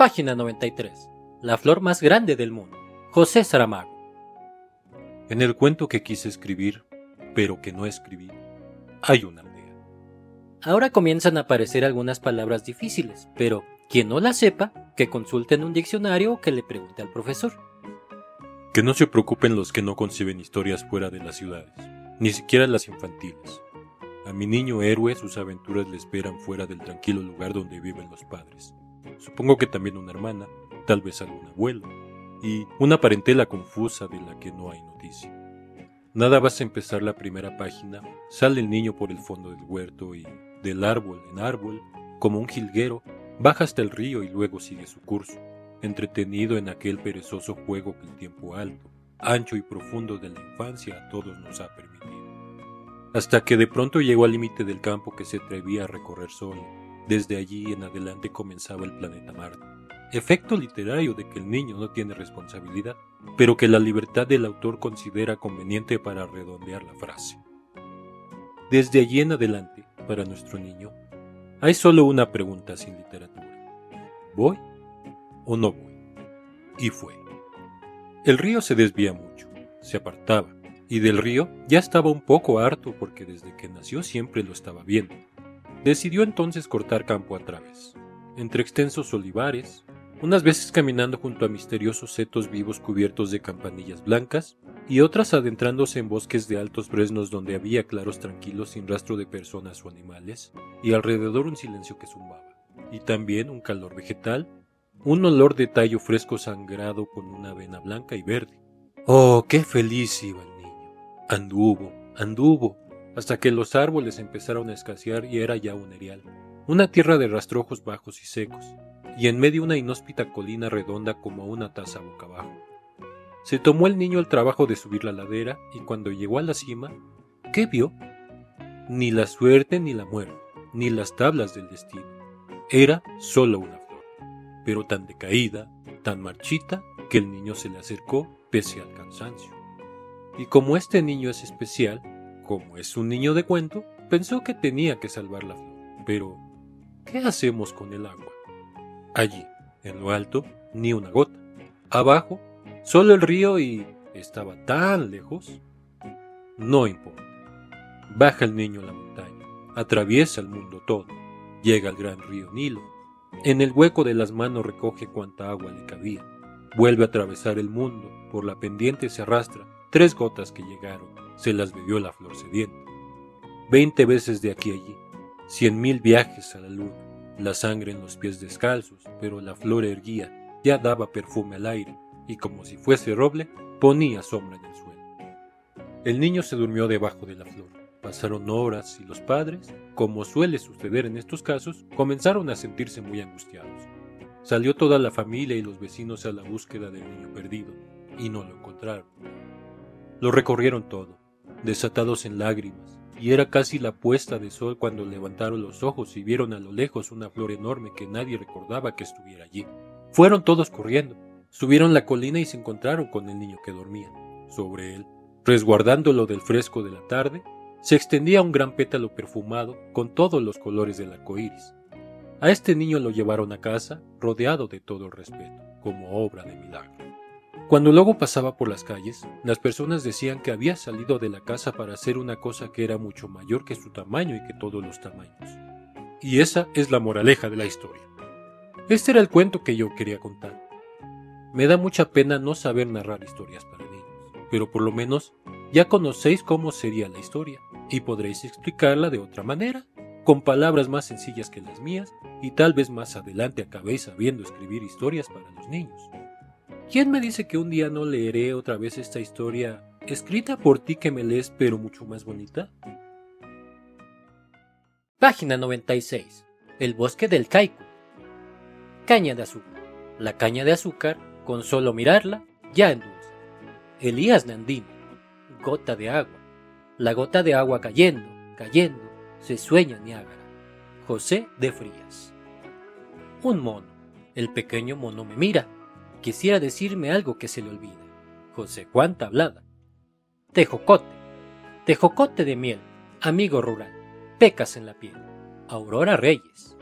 Página 93. La flor más grande del mundo. José Saramago. En el cuento que quise escribir, pero que no escribí, hay una aldea. Ahora comienzan a aparecer algunas palabras difíciles, pero quien no las sepa, que consulte en un diccionario o que le pregunte al profesor. Que no se preocupen los que no conciben historias fuera de las ciudades, ni siquiera las infantiles. A mi niño héroe sus aventuras le esperan fuera del tranquilo lugar donde viven los padres. Supongo que también una hermana, tal vez algún abuelo, y una parentela confusa de la que no hay noticia. Nada vas a empezar la primera página, sale el niño por el fondo del huerto y, del árbol en árbol, como un jilguero, baja hasta el río y luego sigue su curso, entretenido en aquel perezoso juego que el tiempo alto, ancho y profundo de la infancia a todos nos ha permitido. Hasta que de pronto llegó al límite del campo que se atrevía a recorrer solo. Desde allí en adelante comenzaba el planeta Marte. Efecto literario de que el niño no tiene responsabilidad, pero que la libertad del autor considera conveniente para redondear la frase. Desde allí en adelante, para nuestro niño, hay solo una pregunta sin literatura. ¿Voy o no voy? Y fue. El río se desvía mucho, se apartaba, y del río ya estaba un poco harto porque desde que nació siempre lo estaba viendo. Decidió entonces cortar campo a través, entre extensos olivares, unas veces caminando junto a misteriosos setos vivos cubiertos de campanillas blancas, y otras adentrándose en bosques de altos fresnos donde había claros tranquilos sin rastro de personas o animales, y alrededor un silencio que zumbaba, y también un calor vegetal, un olor de tallo fresco sangrado con una vena blanca y verde. Oh, qué feliz iba el niño. Anduvo, anduvo, hasta que los árboles empezaron a escasear y era ya un erial, una tierra de rastrojos bajos y secos, y en medio una inhóspita colina redonda como una taza boca abajo. Se tomó el niño el trabajo de subir la ladera y cuando llegó a la cima, ¿qué vio? Ni la suerte ni la muerte, ni las tablas del destino. Era solo una flor, pero tan decaída, tan marchita, que el niño se le acercó pese al cansancio. Y como este niño es especial, como es un niño de cuento, pensó que tenía que salvar la flor. Pero, ¿qué hacemos con el agua? Allí, en lo alto, ni una gota. Abajo, Solo el río y estaba tan lejos. No importa. Baja el niño a la montaña, atraviesa el mundo todo, llega al gran río Nilo. En el hueco de las manos recoge cuanta agua le cabía. Vuelve a atravesar el mundo, por la pendiente se arrastra, tres gotas que llegaron, se las bebió la flor sedienta. Veinte veces de aquí a allí, cien mil viajes a la luna, la sangre en los pies descalzos, pero la flor erguía, ya daba perfume al aire, y como si fuese roble, ponía sombra en el suelo. El niño se durmió debajo de la flor. Pasaron horas y los padres, como suele suceder en estos casos, comenzaron a sentirse muy angustiados. Salió toda la familia y los vecinos a la búsqueda del niño perdido, y no lo encontraron. Lo recorrieron todo, desatados en lágrimas, y era casi la puesta de sol cuando levantaron los ojos y vieron a lo lejos una flor enorme que nadie recordaba que estuviera allí. Fueron todos corriendo, Subieron la colina y se encontraron con el niño que dormía. Sobre él, resguardándolo del fresco de la tarde, se extendía un gran pétalo perfumado con todos los colores del arco iris. A este niño lo llevaron a casa, rodeado de todo el respeto, como obra de milagro. Cuando luego pasaba por las calles, las personas decían que había salido de la casa para hacer una cosa que era mucho mayor que su tamaño y que todos los tamaños. Y esa es la moraleja de la historia. Este era el cuento que yo quería contar. Me da mucha pena no saber narrar historias para niños, pero por lo menos ya conocéis cómo sería la historia y podréis explicarla de otra manera, con palabras más sencillas que las mías y tal vez más adelante acabéis sabiendo escribir historias para los niños. ¿Quién me dice que un día no leeré otra vez esta historia escrita por ti que me lees pero mucho más bonita? Página 96. El bosque del Kaiku. Caña de azúcar. La caña de azúcar con solo mirarla, ya endulza. Elías Nandino, gota de agua. La gota de agua cayendo, cayendo, se sueña Niágara. José de Frías. Un mono. El pequeño mono me mira. Quisiera decirme algo que se le olvida. José Juan Tablada. Tejocote. Tejocote de miel. Amigo rural. Pecas en la piel. Aurora Reyes.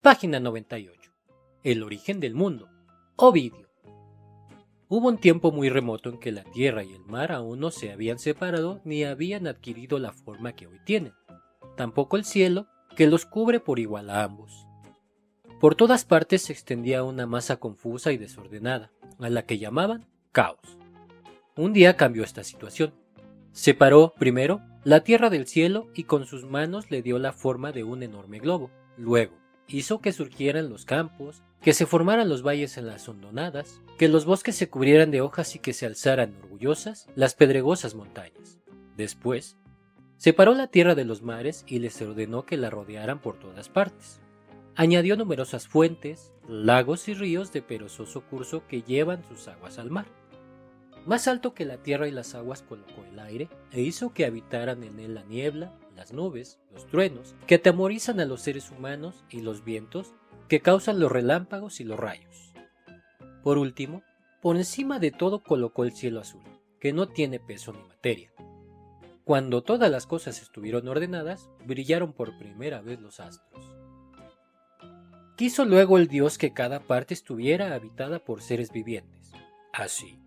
Página 98. El origen del mundo. Ovidio. Hubo un tiempo muy remoto en que la tierra y el mar aún no se habían separado ni habían adquirido la forma que hoy tienen, tampoco el cielo, que los cubre por igual a ambos. Por todas partes se extendía una masa confusa y desordenada, a la que llamaban caos. Un día cambió esta situación. Separó, primero, la tierra del cielo y con sus manos le dio la forma de un enorme globo. Luego, hizo que surgieran los campos, que se formaran los valles en las hondonadas, que los bosques se cubrieran de hojas y que se alzaran orgullosas las pedregosas montañas. Después, separó la tierra de los mares y les ordenó que la rodearan por todas partes. Añadió numerosas fuentes, lagos y ríos de perezoso curso que llevan sus aguas al mar. Más alto que la tierra y las aguas colocó el aire e hizo que habitaran en él la niebla, las nubes, los truenos, que atemorizan a los seres humanos y los vientos, que causan los relámpagos y los rayos. Por último, por encima de todo colocó el cielo azul, que no tiene peso ni materia. Cuando todas las cosas estuvieron ordenadas, brillaron por primera vez los astros. Quiso luego el Dios que cada parte estuviera habitada por seres vivientes. Así,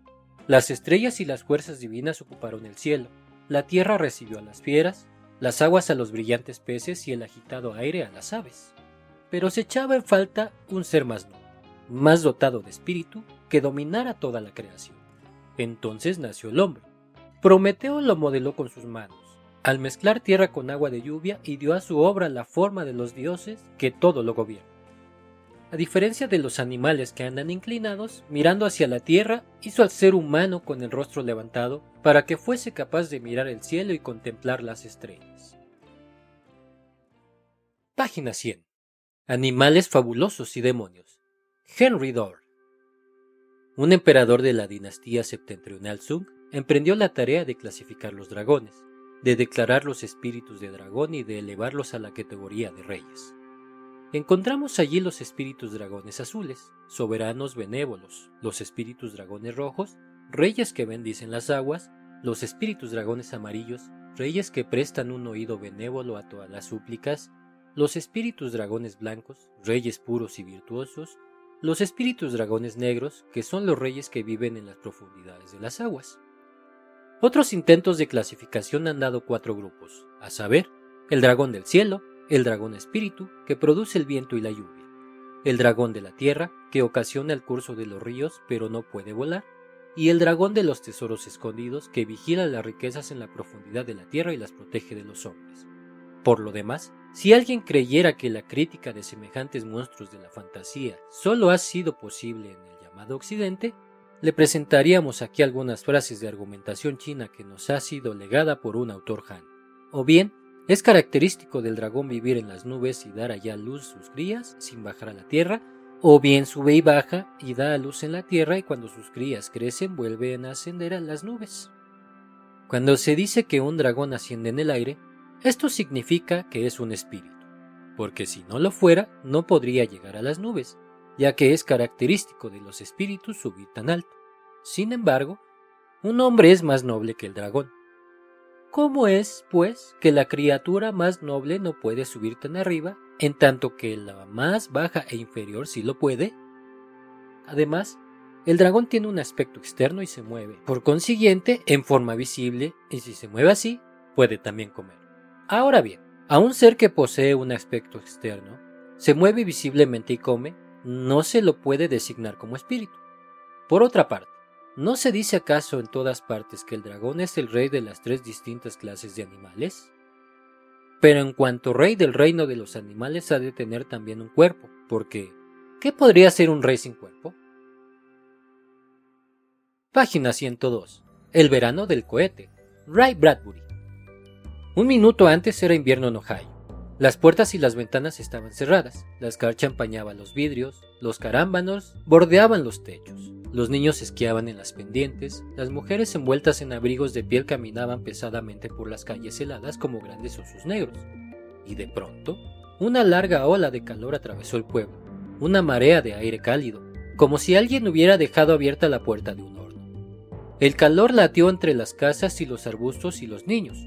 las estrellas y las fuerzas divinas ocuparon el cielo, la tierra recibió a las fieras, las aguas a los brillantes peces y el agitado aire a las aves. Pero se echaba en falta un ser más noble, más dotado de espíritu, que dominara toda la creación. Entonces nació el hombre. Prometeo lo modeló con sus manos, al mezclar tierra con agua de lluvia y dio a su obra la forma de los dioses que todo lo gobiernan. A diferencia de los animales que andan inclinados, mirando hacia la tierra, hizo al ser humano con el rostro levantado para que fuese capaz de mirar el cielo y contemplar las estrellas. Página 100. Animales fabulosos y demonios. Henry Dore. Un emperador de la dinastía septentrional Sung emprendió la tarea de clasificar los dragones, de declarar los espíritus de dragón y de elevarlos a la categoría de reyes. Encontramos allí los espíritus dragones azules, soberanos benévolos, los espíritus dragones rojos, reyes que bendicen las aguas, los espíritus dragones amarillos, reyes que prestan un oído benévolo a todas las súplicas, los espíritus dragones blancos, reyes puros y virtuosos, los espíritus dragones negros, que son los reyes que viven en las profundidades de las aguas. Otros intentos de clasificación han dado cuatro grupos, a saber, el dragón del cielo, el dragón espíritu, que produce el viento y la lluvia, el dragón de la tierra, que ocasiona el curso de los ríos pero no puede volar, y el dragón de los tesoros escondidos, que vigila las riquezas en la profundidad de la tierra y las protege de los hombres. Por lo demás, si alguien creyera que la crítica de semejantes monstruos de la fantasía solo ha sido posible en el llamado Occidente, le presentaríamos aquí algunas frases de argumentación china que nos ha sido legada por un autor Han, o bien es característico del dragón vivir en las nubes y dar allá luz sus crías sin bajar a la tierra, o bien sube y baja y da a luz en la tierra y cuando sus crías crecen vuelven a ascender a las nubes. Cuando se dice que un dragón asciende en el aire, esto significa que es un espíritu, porque si no lo fuera no podría llegar a las nubes, ya que es característico de los espíritus subir tan alto. Sin embargo, un hombre es más noble que el dragón, ¿Cómo es, pues, que la criatura más noble no puede subir tan arriba, en tanto que la más baja e inferior sí lo puede? Además, el dragón tiene un aspecto externo y se mueve, por consiguiente, en forma visible, y si se mueve así, puede también comer. Ahora bien, a un ser que posee un aspecto externo, se mueve visiblemente y come, no se lo puede designar como espíritu. Por otra parte, ¿No se dice acaso en todas partes que el dragón es el rey de las tres distintas clases de animales? Pero en cuanto rey del reino de los animales ha de tener también un cuerpo, porque ¿qué podría ser un rey sin cuerpo? Página 102. El verano del cohete. Ray Bradbury. Un minuto antes era invierno en Ohio. Las puertas y las ventanas estaban cerradas, la escarcha empañaba los vidrios, los carámbanos bordeaban los techos. Los niños esquiaban en las pendientes, las mujeres envueltas en abrigos de piel caminaban pesadamente por las calles heladas como grandes osos negros. Y de pronto, una larga ola de calor atravesó el pueblo, una marea de aire cálido, como si alguien hubiera dejado abierta la puerta de un horno. El calor latió entre las casas y los arbustos y los niños.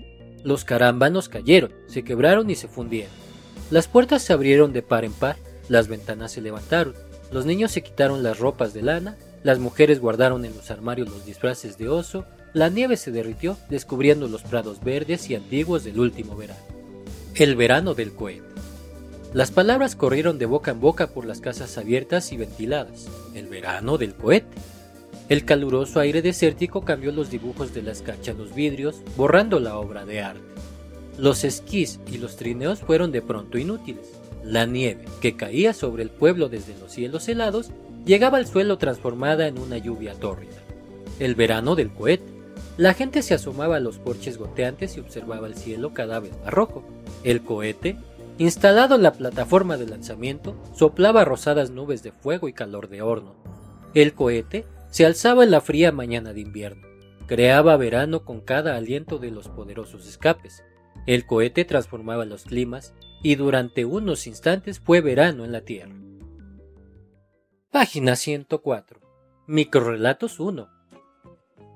Los carámbanos cayeron, se quebraron y se fundieron. Las puertas se abrieron de par en par Las ventanas se levantaron, los niños se quitaron las ropas de lana, las mujeres guardaron en los armarios los disfraces de oso, la nieve se derritió descubriendo los prados verdes y antiguos del último verano. El verano del cohete. Las palabras corrieron de boca en boca por las casas abiertas y ventiladas. El verano del cohete. El caluroso aire desértico cambió los dibujos de las canchas los vidrios, borrando la obra de arte. Los esquís y los trineos fueron de pronto inútiles. La nieve, que caía sobre el pueblo desde los cielos helados, llegaba al suelo transformada en una lluvia tórrida. El verano del cohete. La gente se asomaba a los porches goteantes y observaba el cielo cada vez más rojo. El cohete, instalado en la plataforma de lanzamiento, soplaba rosadas nubes de fuego y calor de horno. El cohete se alzaba en la fría mañana de invierno. Creaba verano con cada aliento de los poderosos escapes. El cohete transformaba los climas y durante unos instantes fue verano en la Tierra. Página 104. Microrelatos 1.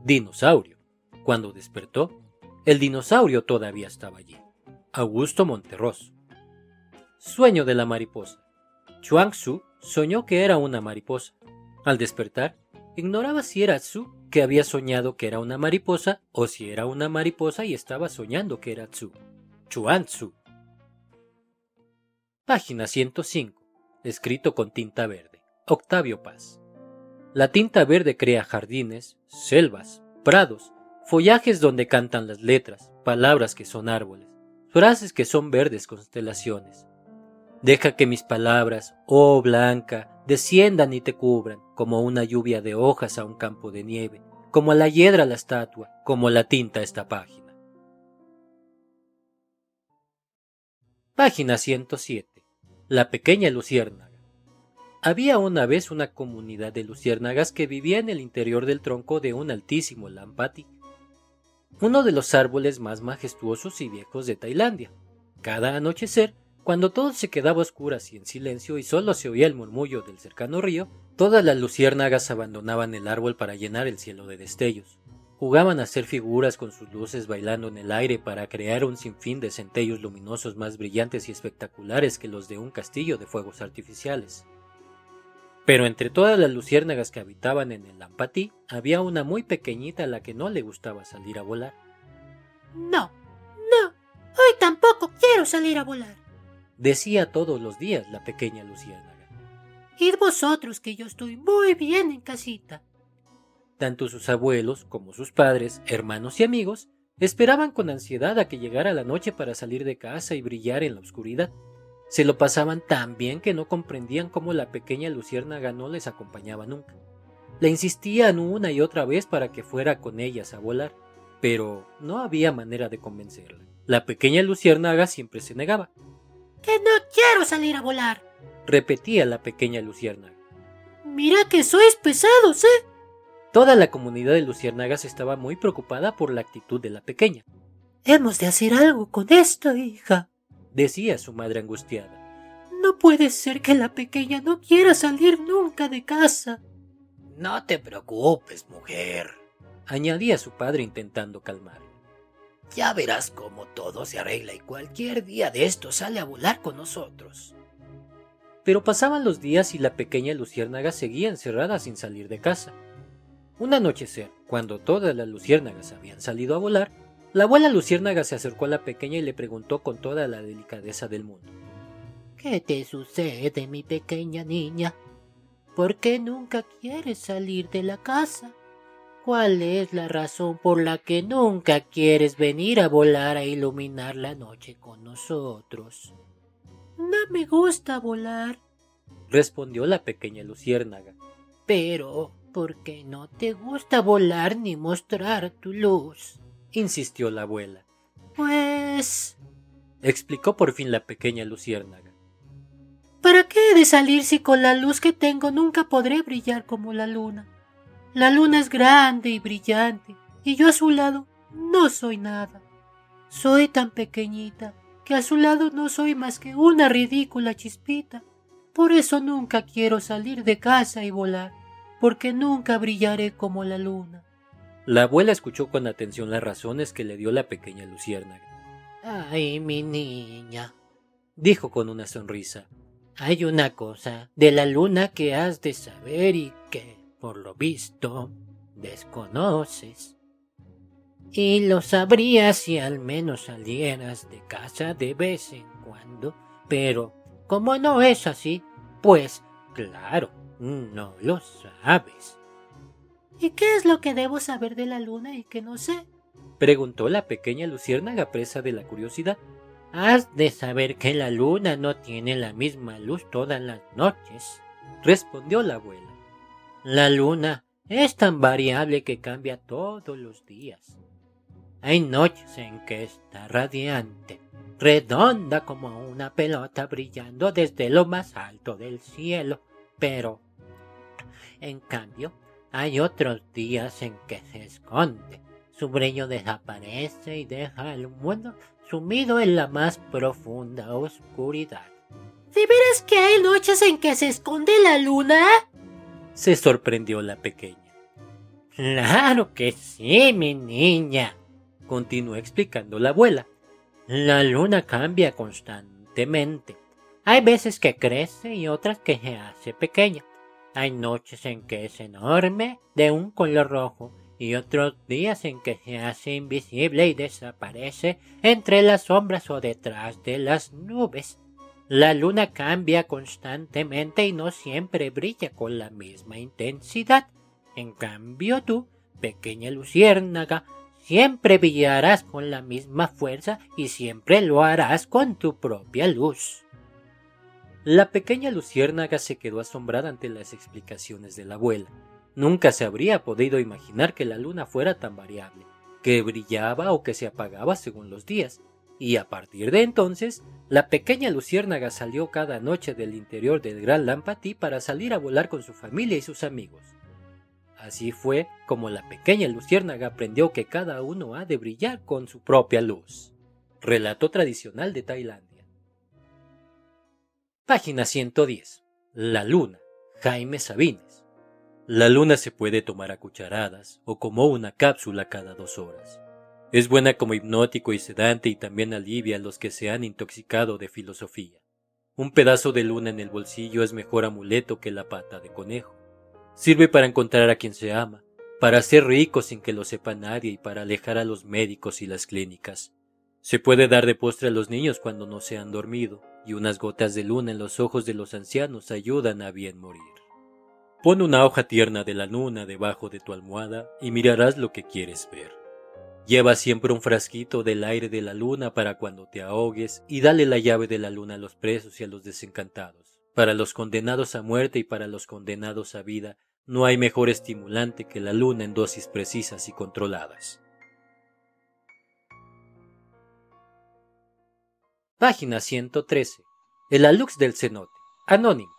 Dinosaurio. Cuando despertó, el dinosaurio todavía estaba allí. Augusto Monterroso. Sueño de la mariposa. Chuang Tzu soñó que era una mariposa. Al despertar, ignoraba si era Tzu que había soñado que era una mariposa o si era una mariposa y estaba soñando que era Tzu. Chuang Tzu. Página 105. Escrito con tinta verde. Octavio Paz. La tinta verde crea jardines, selvas, prados, follajes donde cantan las letras, palabras que son árboles, frases que son verdes constelaciones. Deja que mis palabras, oh blanca, desciendan y te cubran, como una lluvia de hojas a un campo de nieve, como la hiedra la estatua, como la tinta esta página. Página 107. La pequeña luciérnaga. Había una vez una comunidad de luciérnagas que vivía en el interior del tronco de un altísimo lampati, uno de los árboles más majestuosos y viejos de Tailandia. Cada anochecer, cuando todo se quedaba oscuras y en silencio y solo se oía el murmullo del cercano río, todas las luciérnagas abandonaban el árbol para llenar el cielo de destellos. Jugaban a hacer figuras con sus luces bailando en el aire para crear un sinfín de centellos luminosos más brillantes y espectaculares que los de un castillo de fuegos artificiales. Pero entre todas las luciérnagas que habitaban en el Lampatí, había una muy pequeñita a la que no le gustaba salir a volar. No, no, hoy tampoco quiero salir a volar, decía todos los días la pequeña luciérnaga. Id vosotros que yo estoy muy bien en casita. Tanto sus abuelos como sus padres, hermanos y amigos esperaban con ansiedad a que llegara la noche para salir de casa y brillar en la oscuridad. Se lo pasaban tan bien que no comprendían cómo la pequeña luciérnaga no les acompañaba nunca. Le insistían una y otra vez para que fuera con ellas a volar, pero no había manera de convencerla. La pequeña luciérnaga siempre se negaba. Que no quiero salir a volar, repetía la pequeña luciérnaga. Mira que sois pesados, ¿eh? Toda la comunidad de luciérnagas estaba muy preocupada por la actitud de la pequeña. Hemos de hacer algo con esto, hija, decía su madre angustiada. No puede ser que la pequeña no quiera salir nunca de casa. No te preocupes, mujer, añadía su padre intentando calmar. Ya verás cómo todo se arregla y cualquier día de esto sale a volar con nosotros. Pero pasaban los días y la pequeña luciérnaga seguía encerrada sin salir de casa. Un anochecer, cuando todas las luciérnagas habían salido a volar, la abuela luciérnaga se acercó a la pequeña y le preguntó con toda la delicadeza del mundo. ¿Qué te sucede, mi pequeña niña? ¿Por qué nunca quieres salir de la casa? ¿Cuál es la razón por la que nunca quieres venir a volar a iluminar la noche con nosotros? No me gusta volar, respondió la pequeña luciérnaga. Pero, ¿por qué no te gusta volar ni mostrar tu luz? Insistió la abuela. Pues. explicó por fin la pequeña luciérnaga. ¿Para qué he de salir si con la luz que tengo nunca podré brillar como la luna? La luna es grande y brillante, y yo a su lado no soy nada. Soy tan pequeñita que a su lado no soy más que una ridícula chispita. Por eso nunca quiero salir de casa y volar porque nunca brillaré como la luna. La abuela escuchó con atención las razones que le dio la pequeña luciérnaga. Ay, mi niña, dijo con una sonrisa. Hay una cosa de la luna que has de saber y que, por lo visto, desconoces. Y lo sabrías si al menos salieras de casa de vez en cuando, pero como no es así, pues claro, no lo sabes. ¿Y qué es lo que debo saber de la luna y que no sé? preguntó la pequeña luciérnaga presa de la curiosidad. Has de saber que la luna no tiene la misma luz todas las noches, respondió la abuela. La luna es tan variable que cambia todos los días. Hay noches en que está radiante, redonda como una pelota brillando desde lo más alto del cielo, pero en cambio hay otros días en que se esconde, su brillo desaparece y deja al mundo sumido en la más profunda oscuridad. ¿De veras que hay noches en que se esconde la luna? se sorprendió la pequeña. Claro que sí, mi niña, continuó explicando la abuela. La luna cambia constantemente. Hay veces que crece y otras que se hace pequeña. Hay noches en que es enorme, de un color rojo, y otros días en que se hace invisible y desaparece entre las sombras o detrás de las nubes. La luna cambia constantemente y no siempre brilla con la misma intensidad. En cambio tú, pequeña luciérnaga, siempre brillarás con la misma fuerza y siempre lo harás con tu propia luz. La pequeña luciérnaga se quedó asombrada ante las explicaciones de la abuela. Nunca se habría podido imaginar que la luna fuera tan variable, que brillaba o que se apagaba según los días, y a partir de entonces, la pequeña luciérnaga salió cada noche del interior del gran Lampatí para salir a volar con su familia y sus amigos. Así fue como la pequeña luciérnaga aprendió que cada uno ha de brillar con su propia luz. Relato tradicional de Tailandia. Página 110. La luna. Jaime Sabines. La luna se puede tomar a cucharadas o como una cápsula cada dos horas. Es buena como hipnótico y sedante y también alivia a los que se han intoxicado de filosofía. Un pedazo de luna en el bolsillo es mejor amuleto que la pata de conejo. Sirve para encontrar a quien se ama, para ser rico sin que lo sepa nadie y para alejar a los médicos y las clínicas. Se puede dar de postre a los niños cuando no se han dormido, y unas gotas de luna en los ojos de los ancianos ayudan a bien morir. Pon una hoja tierna de la luna debajo de tu almohada y mirarás lo que quieres ver. Lleva siempre un frasquito del aire de la luna para cuando te ahogues y dale la llave de la luna a los presos y a los desencantados. Para los condenados a muerte y para los condenados a vida no hay mejor estimulante que la luna en dosis precisas y controladas. Página 113. El alux del cenote. Anónimo.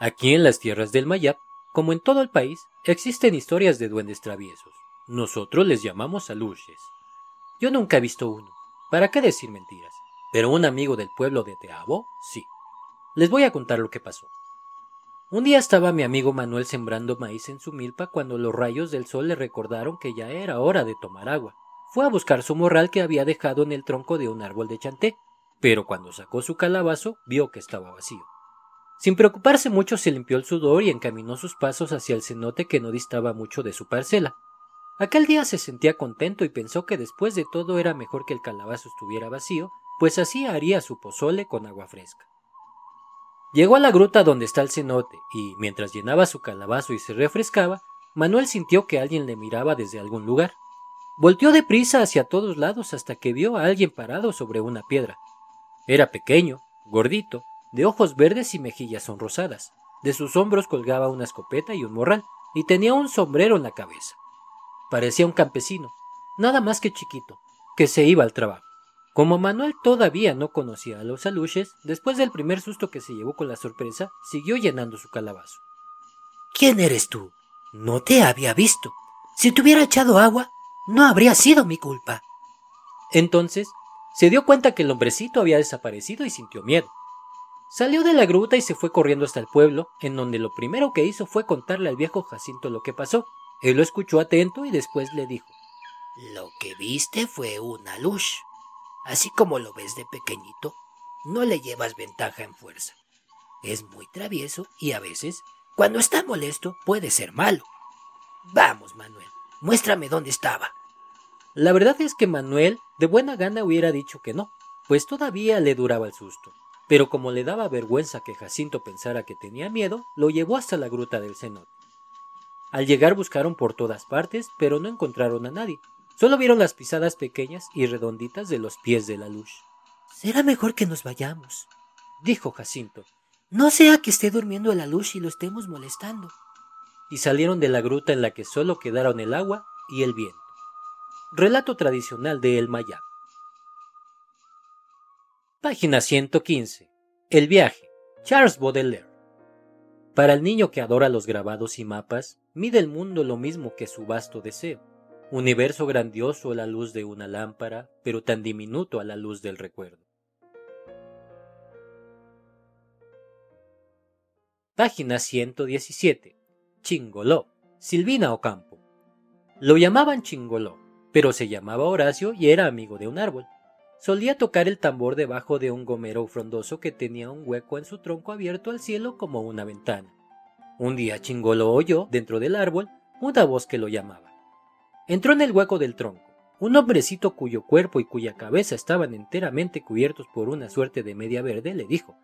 Aquí en las tierras del Mayap, como en todo el país, existen historias de duendes traviesos. Nosotros les llamamos aluches. Yo nunca he visto uno. ¿Para qué decir mentiras? Pero un amigo del pueblo de Teabo, sí. Les voy a contar lo que pasó. Un día estaba mi amigo Manuel sembrando maíz en su milpa cuando los rayos del sol le recordaron que ya era hora de tomar agua. Fue a buscar su morral que había dejado en el tronco de un árbol de chanté, pero cuando sacó su calabazo vio que estaba vacío. Sin preocuparse mucho se limpió el sudor y encaminó sus pasos hacia el cenote que no distaba mucho de su parcela. Aquel día se sentía contento y pensó que después de todo era mejor que el calabazo estuviera vacío, pues así haría su pozole con agua fresca. Llegó a la gruta donde está el cenote y, mientras llenaba su calabazo y se refrescaba, Manuel sintió que alguien le miraba desde algún lugar. Volteó deprisa hacia todos lados hasta que vio a alguien parado sobre una piedra. Era pequeño, gordito, de ojos verdes y mejillas sonrosadas. De sus hombros colgaba una escopeta y un morral, y tenía un sombrero en la cabeza. Parecía un campesino, nada más que chiquito, que se iba al trabajo. Como Manuel todavía no conocía a los aluches, después del primer susto que se llevó con la sorpresa, siguió llenando su calabazo. ¿Quién eres tú? No te había visto. Si te hubiera echado agua, no habría sido mi culpa. Entonces se dio cuenta que el hombrecito había desaparecido y sintió miedo. Salió de la gruta y se fue corriendo hasta el pueblo, en donde lo primero que hizo fue contarle al viejo Jacinto lo que pasó. Él lo escuchó atento y después le dijo Lo que viste fue una luz. Así como lo ves de pequeñito, no le llevas ventaja en fuerza. Es muy travieso y a veces, cuando está molesto, puede ser malo. Vamos, Manuel, muéstrame dónde estaba. La verdad es que Manuel de buena gana hubiera dicho que no, pues todavía le duraba el susto. Pero como le daba vergüenza que Jacinto pensara que tenía miedo, lo llevó hasta la gruta del cenote. Al llegar buscaron por todas partes, pero no encontraron a nadie. Solo vieron las pisadas pequeñas y redonditas de los pies de la luz. Será mejor que nos vayamos, dijo Jacinto. No sea que esté durmiendo la luz y lo estemos molestando. Y salieron de la gruta en la que solo quedaron el agua y el viento. Relato tradicional de El Mayab. Página 115. El viaje. Charles Baudelaire. Para el niño que adora los grabados y mapas, mide el mundo lo mismo que su vasto deseo. Universo grandioso a la luz de una lámpara, pero tan diminuto a la luz del recuerdo. Página 117. Chingoló. Silvina Ocampo. Lo llamaban Chingoló, pero se llamaba Horacio y era amigo de un árbol. Solía tocar el tambor debajo de un gomero frondoso que tenía un hueco en su tronco abierto al cielo como una ventana. Un día Chingolo oyó, dentro del árbol, una voz que lo llamaba. Entró en el hueco del tronco. Un hombrecito cuyo cuerpo y cuya cabeza estaban enteramente cubiertos por una suerte de media verde le dijo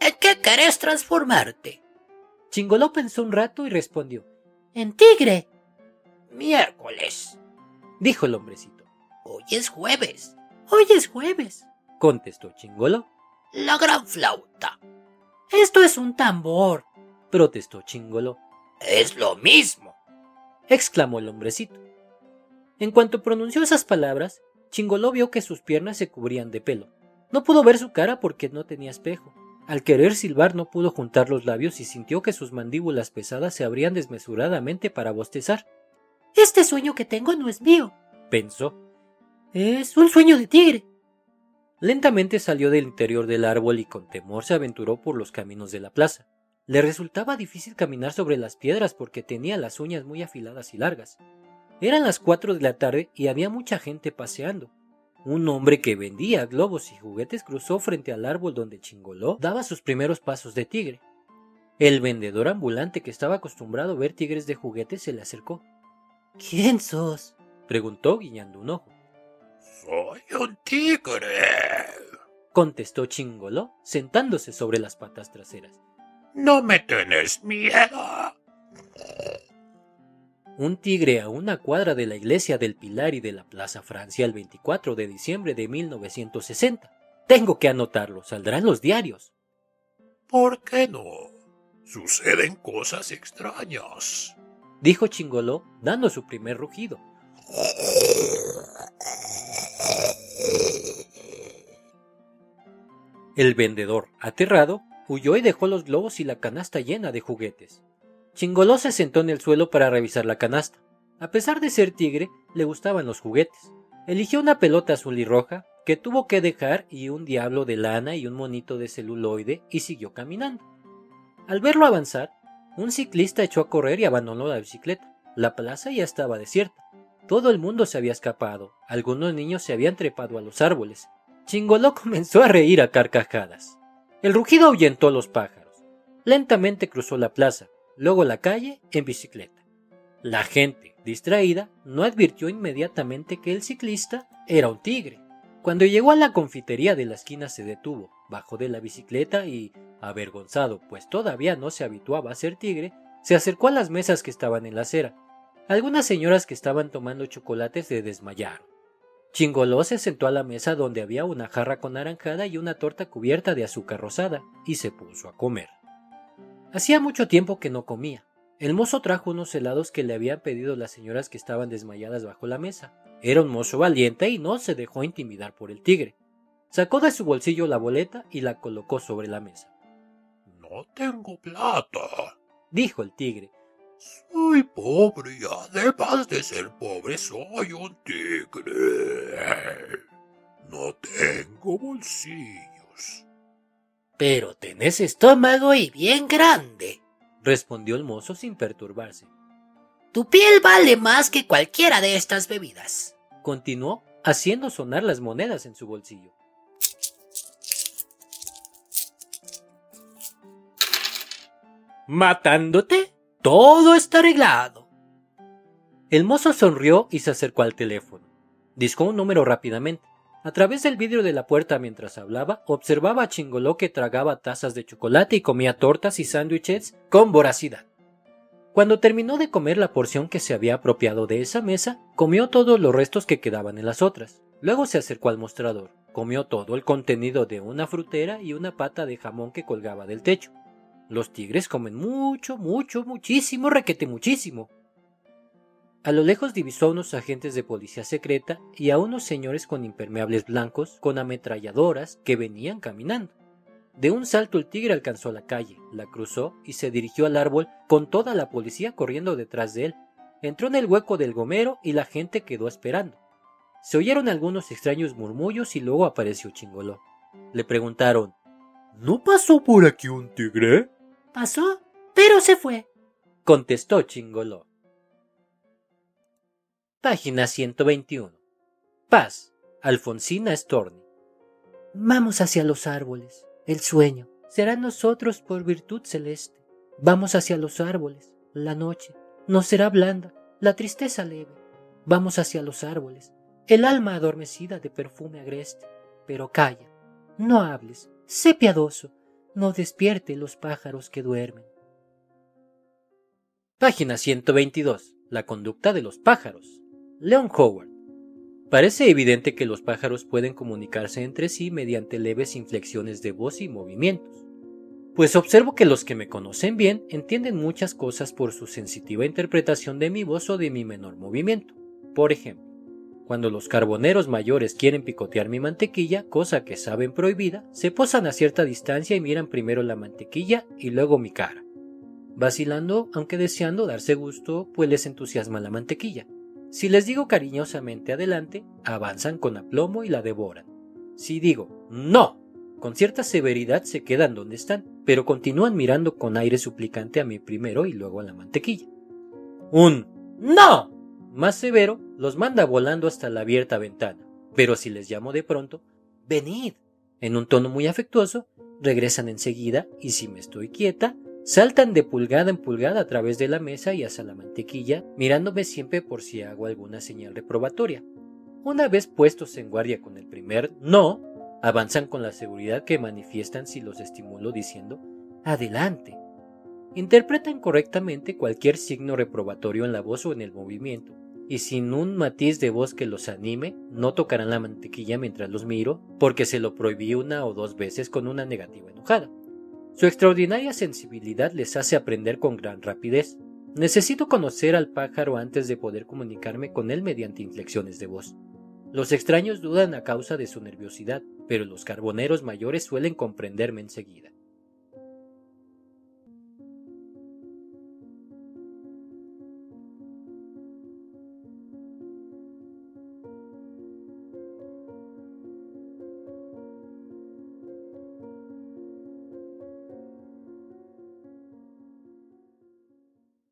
¿En qué querés transformarte? Chingoló pensó un rato y respondió En tigre. Miércoles, dijo el hombrecito. Hoy es jueves. Hoy es jueves, contestó Chingolo. La gran flauta. Esto es un tambor, protestó Chingolo. Es lo mismo, exclamó el hombrecito. En cuanto pronunció esas palabras, Chingolo vio que sus piernas se cubrían de pelo. No pudo ver su cara porque no tenía espejo. Al querer silbar no pudo juntar los labios y sintió que sus mandíbulas pesadas se abrían desmesuradamente para bostezar. Este sueño que tengo no es mío, pensó. Es un sueño de tigre. Lentamente salió del interior del árbol y con temor se aventuró por los caminos de la plaza. Le resultaba difícil caminar sobre las piedras porque tenía las uñas muy afiladas y largas. Eran las cuatro de la tarde y había mucha gente paseando. Un hombre que vendía globos y juguetes cruzó frente al árbol donde Chingoló daba sus primeros pasos de tigre. El vendedor ambulante que estaba acostumbrado a ver tigres de juguetes se le acercó. ¿Quién sos? preguntó guiñando un ojo. Soy un tigre, contestó Chingoló, sentándose sobre las patas traseras. No me tenés miedo. Un tigre a una cuadra de la iglesia del Pilar y de la Plaza Francia el 24 de diciembre de 1960. Tengo que anotarlo, saldrán los diarios. ¿Por qué no? Suceden cosas extrañas, dijo Chingoló, dando su primer rugido. El vendedor, aterrado, huyó y dejó los globos y la canasta llena de juguetes. Chingoló se sentó en el suelo para revisar la canasta. A pesar de ser tigre, le gustaban los juguetes. Eligió una pelota azul y roja, que tuvo que dejar, y un diablo de lana y un monito de celuloide, y siguió caminando. Al verlo avanzar, un ciclista echó a correr y abandonó la bicicleta. La plaza ya estaba desierta. Todo el mundo se había escapado. Algunos niños se habían trepado a los árboles. Chingoló comenzó a reír a carcajadas. El rugido ahuyentó a los pájaros. Lentamente cruzó la plaza, luego la calle en bicicleta. La gente, distraída, no advirtió inmediatamente que el ciclista era un tigre. Cuando llegó a la confitería de la esquina se detuvo, bajó de la bicicleta y, avergonzado, pues todavía no se habituaba a ser tigre, se acercó a las mesas que estaban en la acera. Algunas señoras que estaban tomando chocolates se desmayaron. Chingoló se sentó a la mesa donde había una jarra con naranjada y una torta cubierta de azúcar rosada, y se puso a comer. Hacía mucho tiempo que no comía. El mozo trajo unos helados que le habían pedido las señoras que estaban desmayadas bajo la mesa. Era un mozo valiente y no se dejó intimidar por el tigre. Sacó de su bolsillo la boleta y la colocó sobre la mesa. No tengo plata, dijo el tigre, soy pobre y además de ser pobre soy un tigre. No tengo bolsillos. Pero tenés estómago y bien grande, respondió el mozo sin perturbarse. Tu piel vale más que cualquiera de estas bebidas, continuó, haciendo sonar las monedas en su bolsillo. ¿Matándote? Todo está arreglado. El mozo sonrió y se acercó al teléfono. Discó un número rápidamente. A través del vidrio de la puerta mientras hablaba, observaba a Chingoló que tragaba tazas de chocolate y comía tortas y sándwiches con voracidad. Cuando terminó de comer la porción que se había apropiado de esa mesa, comió todos los restos que quedaban en las otras. Luego se acercó al mostrador, comió todo el contenido de una frutera y una pata de jamón que colgaba del techo. Los tigres comen mucho, mucho, muchísimo, requete muchísimo. A lo lejos divisó a unos agentes de policía secreta y a unos señores con impermeables blancos con ametralladoras que venían caminando. De un salto el tigre alcanzó la calle, la cruzó y se dirigió al árbol con toda la policía corriendo detrás de él. Entró en el hueco del gomero y la gente quedó esperando. Se oyeron algunos extraños murmullos y luego apareció Chingoló. Le preguntaron ¿No pasó por aquí un tigre? Pasó, pero se fue, contestó Chingoló. Página 121. Paz. Alfonsina Storni. Vamos hacia los árboles. El sueño será nosotros por virtud celeste. Vamos hacia los árboles. La noche no será blanda, la tristeza leve. Vamos hacia los árboles. El alma adormecida de perfume agreste. Pero calla, no hables, sé piadoso, no despierte los pájaros que duermen. Página 122. La conducta de los pájaros. Leon Howard. Parece evidente que los pájaros pueden comunicarse entre sí mediante leves inflexiones de voz y movimientos. Pues observo que los que me conocen bien entienden muchas cosas por su sensitiva interpretación de mi voz o de mi menor movimiento. Por ejemplo, cuando los carboneros mayores quieren picotear mi mantequilla, cosa que saben prohibida, se posan a cierta distancia y miran primero la mantequilla y luego mi cara, vacilando aunque deseando darse gusto, pues les entusiasma la mantequilla. Si les digo cariñosamente adelante, avanzan con aplomo y la devoran. Si digo no, con cierta severidad se quedan donde están, pero continúan mirando con aire suplicante a mí primero y luego a la mantequilla. Un no más severo los manda volando hasta la abierta ventana, pero si les llamo de pronto, venid, en un tono muy afectuoso, regresan enseguida y si me estoy quieta, saltan de pulgada en pulgada a través de la mesa y hasta la mantequilla, mirándome siempre por si hago alguna señal reprobatoria. Una vez puestos en guardia con el primer no, avanzan con la seguridad que manifiestan si los estimulo diciendo adelante. Interpretan correctamente cualquier signo reprobatorio en la voz o en el movimiento, y sin un matiz de voz que los anime, no tocarán la mantequilla mientras los miro, porque se lo prohibí una o dos veces con una negativa enojada. Su extraordinaria sensibilidad les hace aprender con gran rapidez. Necesito conocer al pájaro antes de poder comunicarme con él mediante inflexiones de voz. Los extraños dudan a causa de su nerviosidad, pero los carboneros mayores suelen comprenderme enseguida.